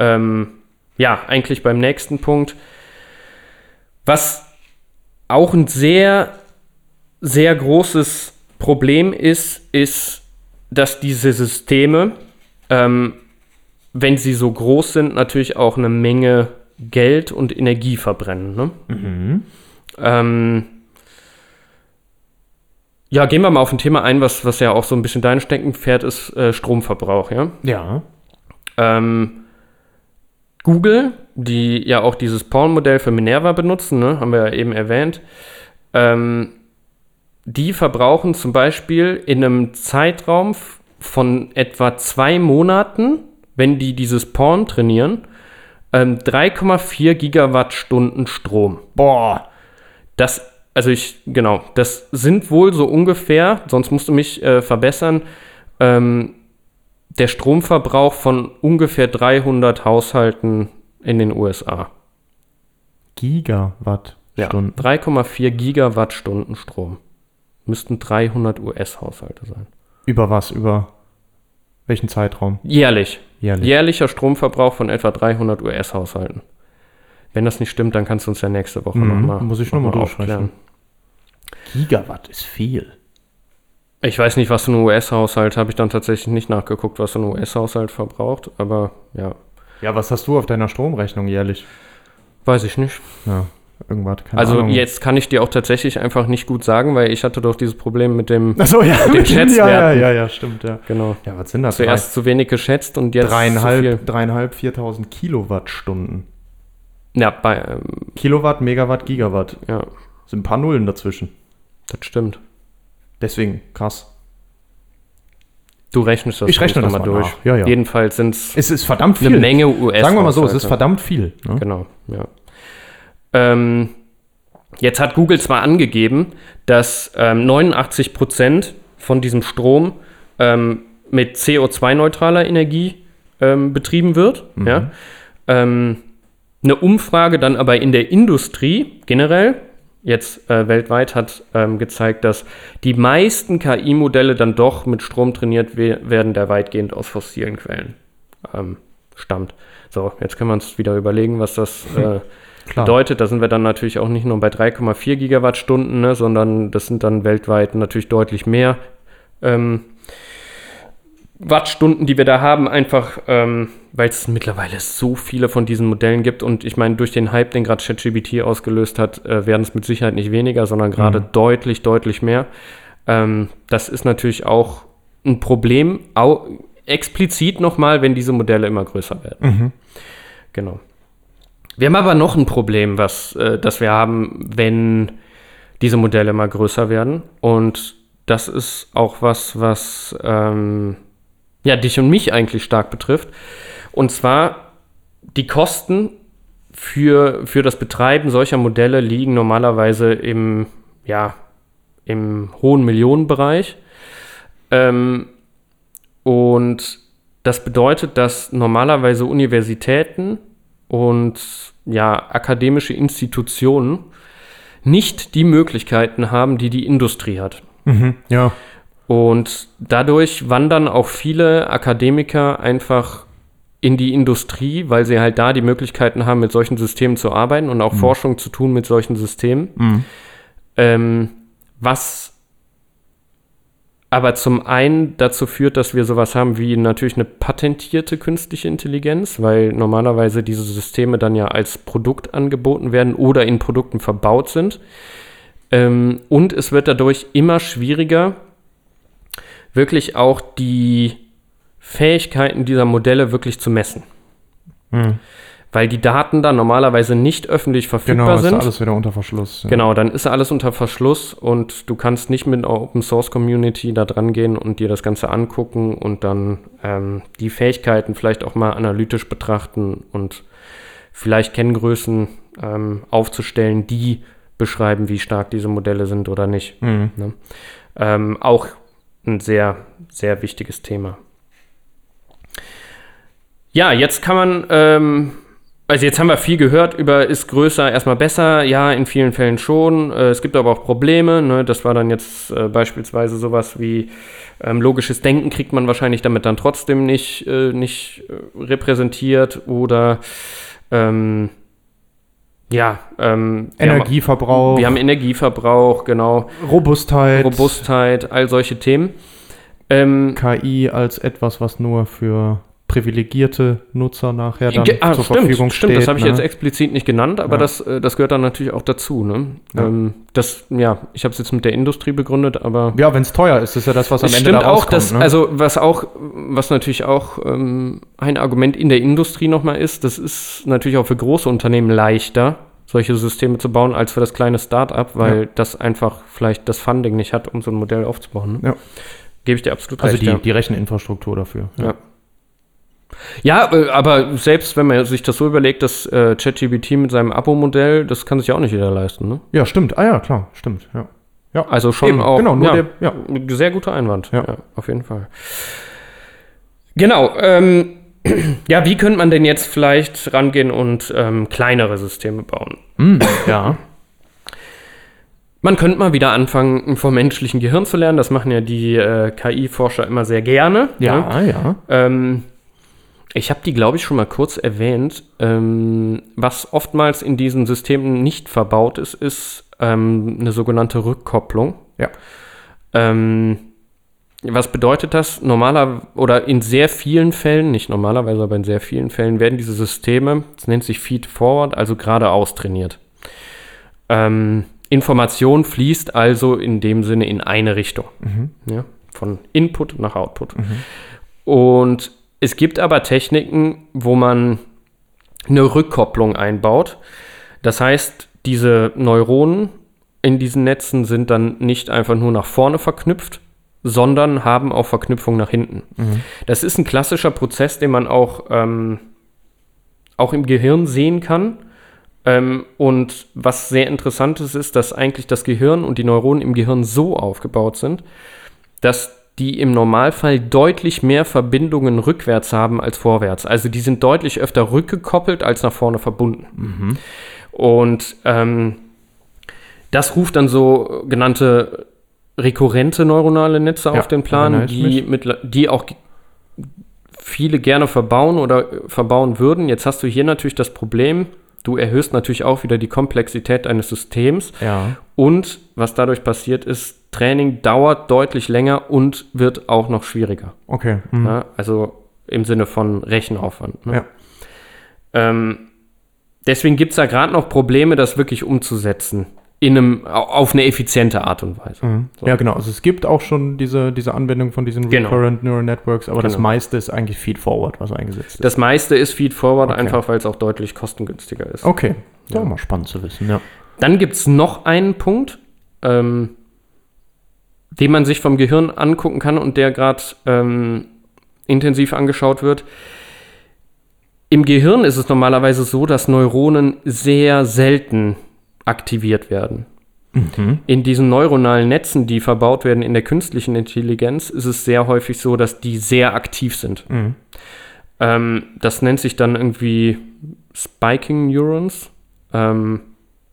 ähm, ja, eigentlich beim nächsten Punkt. Was auch ein sehr, sehr großes Problem ist, ist, dass diese Systeme, ähm, wenn sie so groß sind, natürlich auch eine Menge Geld und Energie verbrennen. Ne? Mhm. Ähm, ja, gehen wir mal auf ein Thema ein, was, was ja auch so ein bisschen dein Steckenpferd ist, äh, Stromverbrauch, ja. Ja. Ähm, Google, die ja auch dieses Porn-Modell für Minerva benutzen, ne, haben wir ja eben erwähnt, ähm, die verbrauchen zum Beispiel in einem Zeitraum von etwa zwei Monaten, wenn die dieses Porn trainieren, ähm, 3,4 Gigawattstunden Strom. Boah. Das, also ich, genau, das sind wohl so ungefähr, sonst musst du mich äh, verbessern, ähm, der Stromverbrauch von ungefähr 300 Haushalten in den USA. Gigawattstunden. Ja, 3,4 Gigawattstunden Strom. Müssten 300 US-Haushalte sein. Über was? Über welchen Zeitraum? Jährlich. Jährlich. Jährlicher Stromverbrauch von etwa 300 US-Haushalten. Wenn das nicht stimmt, dann kannst du uns ja nächste Woche Mhm, nochmal muss ich noch mal durchrechnen. Gigawatt ist viel. Ich weiß nicht, was so ein US-Haushalt, habe ich dann tatsächlich nicht nachgeguckt, was so ein US-Haushalt verbraucht, aber ja, Ja, was hast du auf deiner Stromrechnung jährlich? weiß ich nicht. Ja, irgendwas. Keine Also Ahnung. jetzt kann ich dir auch tatsächlich einfach nicht gut sagen, weil ich hatte doch dieses Problem mit dem, Achso, ja. den ja, ja, Schätzwerten. ja, ja, stimmt, ja. genau, Ja, was sind das? zuerst zu wenig geschätzt und Drei, jetzt dreieinhalb, zu viel. dreieinhalb, viertausend Kilowattstunden. Ja, bei, ähm, Kilowatt, Megawatt, Gigawatt. ja, Sind ein paar Nullen dazwischen. das stimmt. Deswegen, krass. Du rechnest das Ich rechne das mal durch. nach. Ja, ja. Jedenfalls sind es ist verdammt viel. eine Menge US. Sagen wir mal so, es ist verdammt viel. Ne? Genau, ja. Ähm, jetzt hat Google zwar angegeben, dass ähm, 89 Prozent von diesem Strom ähm, mit CO2-neutraler Energie ähm, betrieben wird. Ja? Ähm, eine Umfrage dann aber in der Industrie generell, jetzt äh, weltweit, hat ähm, gezeigt, dass die meisten KI-Modelle dann doch mit Strom trainiert we werden, der weitgehend aus fossilen Quellen ähm, stammt. So, jetzt können wir uns wieder überlegen, was das äh, bedeutet. Da sind wir dann natürlich auch nicht nur bei 3,4 Gigawattstunden, ne, sondern das sind dann weltweit natürlich deutlich mehr ähm, Wattstunden, die wir da haben, einfach ähm, weil es mittlerweile so viele von diesen Modellen gibt. Und ich meine, durch den Hype, den gerade ChatGPT ausgelöst hat, äh, werden es mit Sicherheit nicht weniger, sondern gerade deutlich, deutlich mehr. Ähm, das ist natürlich auch ein Problem, au explizit nochmal, wenn diese Modelle immer größer werden. Mhm. Genau. Wir haben aber noch ein Problem, was äh, das wir haben, wenn diese Modelle mal größer werden. Und das ist auch was, was ähm, ja, dich und mich eigentlich stark betrifft. Und zwar die Kosten für, für das Betreiben solcher Modelle liegen normalerweise im, ja, im hohen Millionenbereich. Ähm, und das bedeutet, dass normalerweise Universitäten und ja, akademische Institutionen nicht die Möglichkeiten haben, die die Industrie hat. Mhm. Ja. Und dadurch wandern auch viele Akademiker einfach in die Industrie, weil sie halt da die Möglichkeiten haben, mit solchen Systemen zu arbeiten und auch Forschung zu tun mit solchen Systemen. Mhm. Ähm, was aber zum einen dazu führt, dass wir sowas haben wie natürlich eine patentierte künstliche Intelligenz, weil normalerweise diese Systeme dann ja als Produkt angeboten werden oder in Produkten verbaut sind. Ähm, und es wird dadurch immer schwieriger, wirklich auch die Fähigkeiten dieser Modelle wirklich zu messen. Mhm. Weil die Daten dann normalerweise nicht öffentlich verfügbar Genau, ist sind. alles wieder unter Verschluss. Ja. Genau, dann ist alles unter Verschluss und du kannst nicht mit einer Open Source Community da dran gehen und dir das Ganze angucken und dann ähm, die Fähigkeiten vielleicht auch mal analytisch betrachten und vielleicht Kenngrößen ähm, aufzustellen, die beschreiben, wie stark diese Modelle sind oder nicht. Mhm. Ne? Ähm, auch ein sehr, sehr wichtiges Thema. Ja, jetzt kann man, ähm, also jetzt haben wir viel gehört über, ist größer erstmal besser? Ja, in vielen Fällen schon. Äh, es gibt aber auch Probleme. Ne? Das war dann jetzt äh, beispielsweise sowas wie ähm, logisches Denken kriegt man wahrscheinlich damit dann trotzdem nicht, äh, nicht äh, repräsentiert oder ähm, ja, ähm, wir haben- Energieverbrauch, wir haben Energieverbrauch, genau, Robustheit, Robustheit, all solche Themen. Ähm, KI als etwas, was nur für privilegierte Nutzer nachher dann ah, zur stimmt, Verfügung stimmt, steht. das habe ich ne? jetzt explizit nicht genannt, aber Ja. das, äh, das gehört dann natürlich auch dazu. Ne? Ja. Ähm, das, ja, ich habe es jetzt mit der Industrie begründet, aber Ja, wenn es teuer ist, ist ja das, was am Ende stimmt da auch, rauskommt. dass, ne? also was auch, was natürlich auch ähm, ein Argument in der Industrie nochmal ist, das ist natürlich auch für große Unternehmen leichter, solche Systeme zu bauen, als für das kleine Start-up, weil Ja. das einfach vielleicht das Funding nicht hat, um so ein Modell aufzubauen. Ne? Ja. Gebe ich dir absolut also recht. die, ja. die Recheninfrastruktur dafür. Ja. Ja, äh, aber selbst wenn man sich das so überlegt, dass äh, ChatGPT mit seinem Abo-Modell, das kann sich ja auch nicht jeder leisten. Ne? ja, stimmt. Ah ja, klar, stimmt. Ja. Ja. Also schon Eben, auch. genau, nur ja, der- ja. Sehr guter Einwand. Ja. auf jeden Fall. Genau. Ähm, Ja, wie könnte man denn jetzt vielleicht rangehen und ähm, kleinere Systeme bauen? Hm, ja. Man könnte mal wieder anfangen, vom menschlichen Gehirn zu lernen. Das machen ja die äh, KI-Forscher immer sehr gerne. ne? Ja, ja. Ähm, ich habe die, glaube ich, schon mal kurz erwähnt. Ähm, was oftmals in diesen Systemen nicht verbaut ist, ist ähm, eine sogenannte Rückkopplung. Ja. Ähm, was bedeutet das? Normaler oder in sehr vielen Fällen, nicht normalerweise, aber in sehr vielen Fällen werden diese Systeme, das nennt sich Feed Forward, also geradeaus trainiert. Ähm, Information fließt also in dem Sinne in eine Richtung. Ja, von Input nach Output. Und es gibt aber Techniken, wo man eine Rückkopplung einbaut. Das heißt, diese Neuronen in diesen Netzen sind dann nicht einfach nur nach vorne verknüpft, sondern haben auch Verknüpfung nach hinten. Das ist ein klassischer Prozess, den man auch, ähm, auch im Gehirn sehen kann. Ähm, und was sehr interessant ist, ist, dass eigentlich das Gehirn und die Neuronen im Gehirn so aufgebaut sind, dass die im Normalfall deutlich mehr Verbindungen rückwärts haben als vorwärts. Also die sind deutlich öfter rückgekoppelt als nach vorne verbunden. Und ähm, das ruft dann so genannte rekurrente neuronale Netze Ja, auf den Plan, die, mit, die auch viele gerne verbauen oder verbauen würden. Jetzt hast du hier natürlich das Problem, du erhöhst natürlich auch wieder die Komplexität eines Systems. Ja. Und was dadurch passiert ist, Training dauert deutlich länger und wird auch noch schwieriger. Okay. hm. Ja, also im Sinne von Rechenaufwand. Ne? Ja. Ähm, deswegen gibt es da gerade noch Probleme, das wirklich umzusetzen. In einem, au- auf eine effiziente Art und Weise. Mhm. So. Ja, genau. Also es gibt auch schon diese, diese Anwendung von diesen Genau. Recurrent Neural Networks, aber das Genau. meiste ist eigentlich Feed-Forward, was eingesetzt ist. Das meiste ist Feed-Forward, Okay. einfach weil es auch deutlich kostengünstiger ist. okay. Das Ja. auch mal spannend zu wissen, ja. Dann gibt es noch einen Punkt, ähm, den man sich vom Gehirn angucken kann und der gerade ähm, intensiv angeschaut wird. Im Gehirn ist es normalerweise so, dass Neuronen sehr selten aktiviert werden. In diesen neuronalen Netzen, die verbaut werden in der künstlichen Intelligenz, ist es sehr häufig so, dass die sehr aktiv sind. Mhm. Ähm, das nennt sich dann irgendwie Spiking Neurons. Ähm,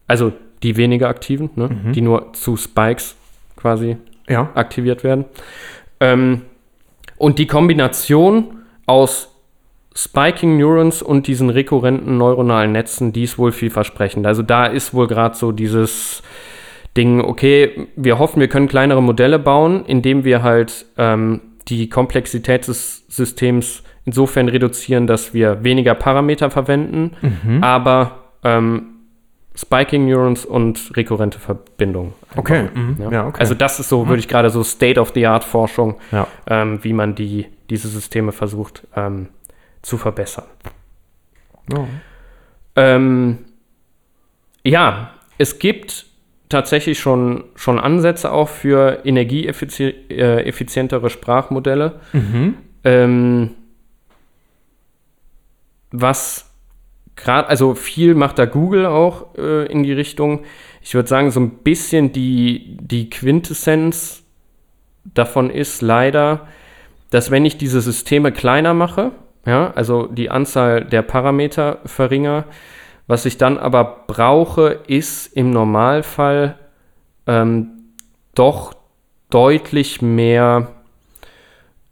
also die weniger aktiven, ne? die nur zu Spikes quasi Ja. aktiviert werden. Ähm, und die Kombination aus Spiking Neurons und diesen rekurrenten neuronalen Netzen, die ist wohl vielversprechend. Also da ist wohl gerade so dieses Ding, okay, wir hoffen, wir können kleinere Modelle bauen, indem wir halt ähm, die Komplexität des Systems insofern reduzieren, dass wir weniger Parameter verwenden, aber ähm, Spiking Neurons und rekurrente Verbindungen. Okay. Mhm. Ja. Ja, okay. Also das ist so, würde ich gerade so State-of-the-Art-Forschung, ja. ähm, wie man die, diese Systeme versucht ähm, zu verbessern. Ja. Ähm, ja, es gibt tatsächlich schon, schon Ansätze auch für energieeffizientere äh, Sprachmodelle. Mhm. Ähm, was gerade, also viel macht da Google auch äh, in die Richtung. Ich würde sagen, so ein bisschen die, die Quintessenz davon ist leider, dass wenn ich diese Systeme kleiner mache, ja, also die Anzahl der Parameter verringere, was ich dann aber brauche, ist im Normalfall ähm, doch deutlich mehr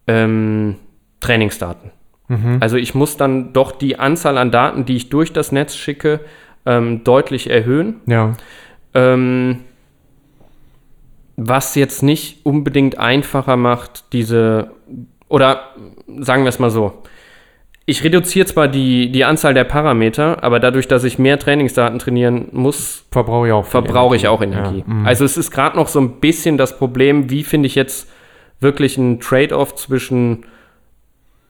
ähm, Trainingsdaten. Mhm. Also ich muss dann doch die Anzahl an Daten, die ich durch das Netz schicke, ähm, deutlich erhöhen. Ja. Ähm, was jetzt nicht unbedingt einfacher macht, diese, oder sagen wir es mal so, ich reduziere zwar die, die Anzahl der Parameter, aber dadurch, dass ich mehr Trainingsdaten trainieren muss, Verbrauche ich auch. verbrauche ich Energie. auch Energie. Ja. Mhm. Also es ist gerade noch so ein bisschen das Problem, wie finde ich jetzt wirklich einen Trade-off zwischen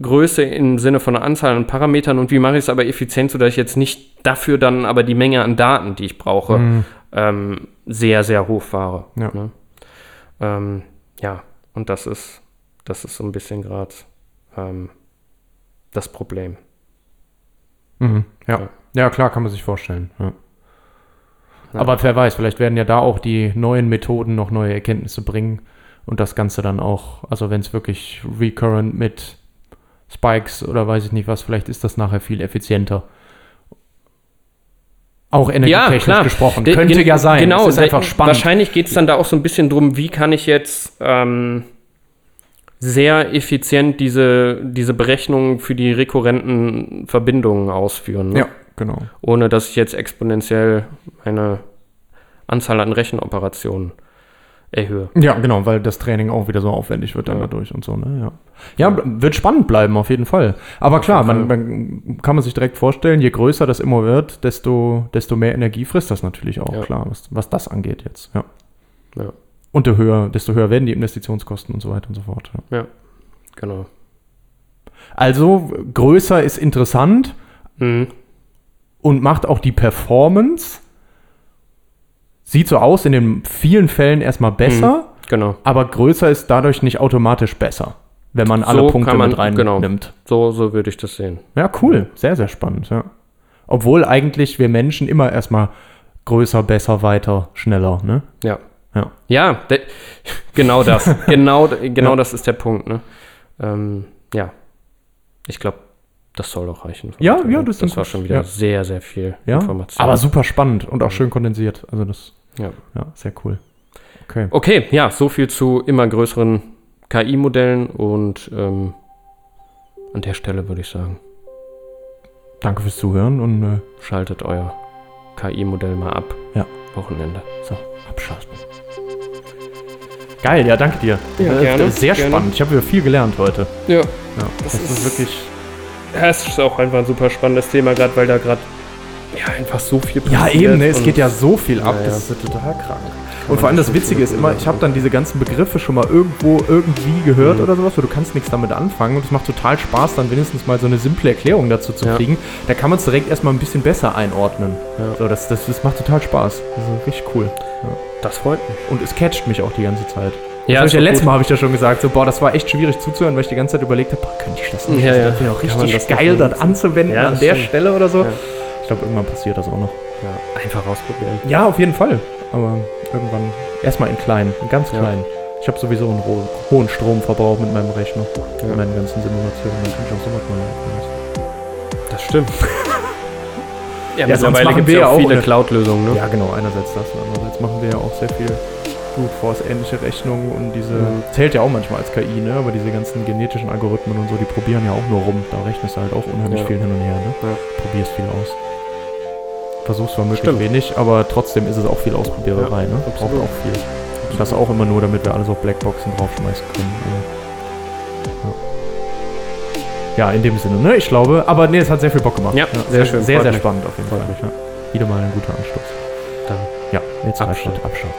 Größe im Sinne von einer Anzahl an Parametern und wie mache ich es aber effizient, sodass ich jetzt nicht dafür dann aber die Menge an Daten, die ich brauche, Mhm. ähm, sehr, sehr hoch fahre. Ja. Ne? Ähm, ja, und das ist, das ist so ein bisschen gerade ähm, das Problem. Mhm. Ja. Ja. ja, klar, kann man sich vorstellen. Ja. Ja. Aber wer weiß, vielleicht werden ja da auch die neuen Methoden noch neue Erkenntnisse bringen und das Ganze dann auch, also wenn es wirklich recurrent mit Spikes oder weiß ich nicht was, vielleicht ist das nachher viel effizienter. Auch energietechnisch klar. gesprochen. Könnte gen- ja sein. Genau, es ist einfach spannend. Wahrscheinlich geht es dann da auch so ein bisschen drum, wie kann ich jetzt ähm, sehr effizient diese, diese Berechnungen für die rekurrenten Verbindungen ausführen. Ne? Ja, genau. Ohne dass ich jetzt exponentiell meine Anzahl an Rechenoperationen erhöhe. Ja, genau, weil das Training auch wieder so aufwendig wird dann Ja. dadurch und so, ne? Ja. ja, wird spannend bleiben, auf jeden Fall. Aber klar, man, man kann man sich direkt vorstellen, je größer das immer wird, desto, desto mehr Energie frisst das natürlich auch, Ja. klar, was, was das angeht jetzt, ja. Ja. Und desto höher, desto höher werden die Investitionskosten und so weiter und so fort. Ja. Ja, genau. Also größer ist interessant Mhm. und macht auch die Performance. Sieht so aus in den vielen Fällen erstmal besser, Genau. aber größer ist dadurch nicht automatisch besser, wenn man alle So Punkte kann man- mit rein genau. nimmt. So, so würde ich das sehen. Ja, cool. Sehr, sehr spannend, ja. Obwohl eigentlich wir Menschen immer erstmal größer, besser, weiter, schneller, ne? Ja. Ja. Ja, genau das. genau genau Ja. das ist der Punkt. Ne? Ähm, ja. Ich glaube, das soll auch reichen. Ja, ja, ne? das ist das war gut. schon wieder Ja. sehr, sehr viel Ja, Information. aber super spannend und auch schön kondensiert. Also das, Ja. ja, sehr cool. Okay. Okay, ja, so viel zu immer größeren KI-Modellen und ähm, an der Stelle würde ich sagen, Danke fürs Zuhören und äh, schaltet euer KI-Modell mal ab. Ja. Wochenende. so, abschalten. Geil, ja, danke dir. Ja, gerne, Sehr gerne. spannend. Ich habe wieder viel gelernt heute. Ja, Ja, Das das, ist, wirklich. Ja, es ist auch einfach ein super spannendes Thema, gerade weil da gerade ja, einfach so viel Ja, passiert. eben, ne, es geht ja so viel ab. Ja, ja. Das ist ja total krank. Und vor allem das Witzige ist immer, ich habe dann diese ganzen Begriffe schon mal irgendwo irgendwie gehört Mhm. oder sowas, wo du kannst nichts damit anfangen und es macht total Spaß, dann wenigstens mal so eine simple Erklärung dazu zu Ja. kriegen. Da kann man es direkt erstmal ein bisschen besser einordnen. Ja. So, das, das, das macht total Spaß. Das ist richtig cool. Das freut mich. Und es catcht mich auch die ganze Zeit. Ja, das ist ja doch letztes gut. Mal habe ich ja schon gesagt, so, boah, das war echt schwierig zuzuhören, weil ich die ganze Zeit überlegt habe, boah, könnte ich das nicht? Ja, das ja. wäre auch richtig das geil, das anzuwenden Ja, an das der stimmt. Stelle oder so. Ja. Ich glaube, irgendwann passiert das auch noch. Ja, einfach ausprobieren. Ja, auf jeden Fall. Aber irgendwann erstmal in klein, in ganz Ja. klein. Ich habe sowieso einen ho hohen Stromverbrauch mit meinem Rechner, Ja. mit meinen ganzen Simulationen. Ich auch sowas mal machen. Das stimmt. Ja, Ja, mittlerweile gibt wir es ja auch viele eine- Cloud-Lösungen. Ne? Ja, genau. Einerseits das und andererseits machen wir ja auch sehr viel Brute Force ähnliche Rechnungen und diese Mhm. zählt ja auch manchmal als KI, ne? Aber diese ganzen genetischen Algorithmen und so, die probieren ja auch nur rum. Da rechnest du halt auch unheimlich Ja. viel hin und her, ne? Ja. Probierst viel aus. Versuchst zwar möglichst Stimmt. wenig, aber trotzdem ist es auch viel Ausprobiererei, Ja, ne? Braucht auch viel. Und das auch immer nur, damit wir alles auf Blackboxen draufschmeißen können. Also, ja. ja, in dem Sinne, ne? Ich glaube, aber nee, es hat sehr viel Bock gemacht. Ja, sehr schön, Sehr, freut sehr mich. spannend auf jeden Fall. Ja. Wieder mal ein guter Anstoß. Dann Ja, jetzt reicht's. Abschalten.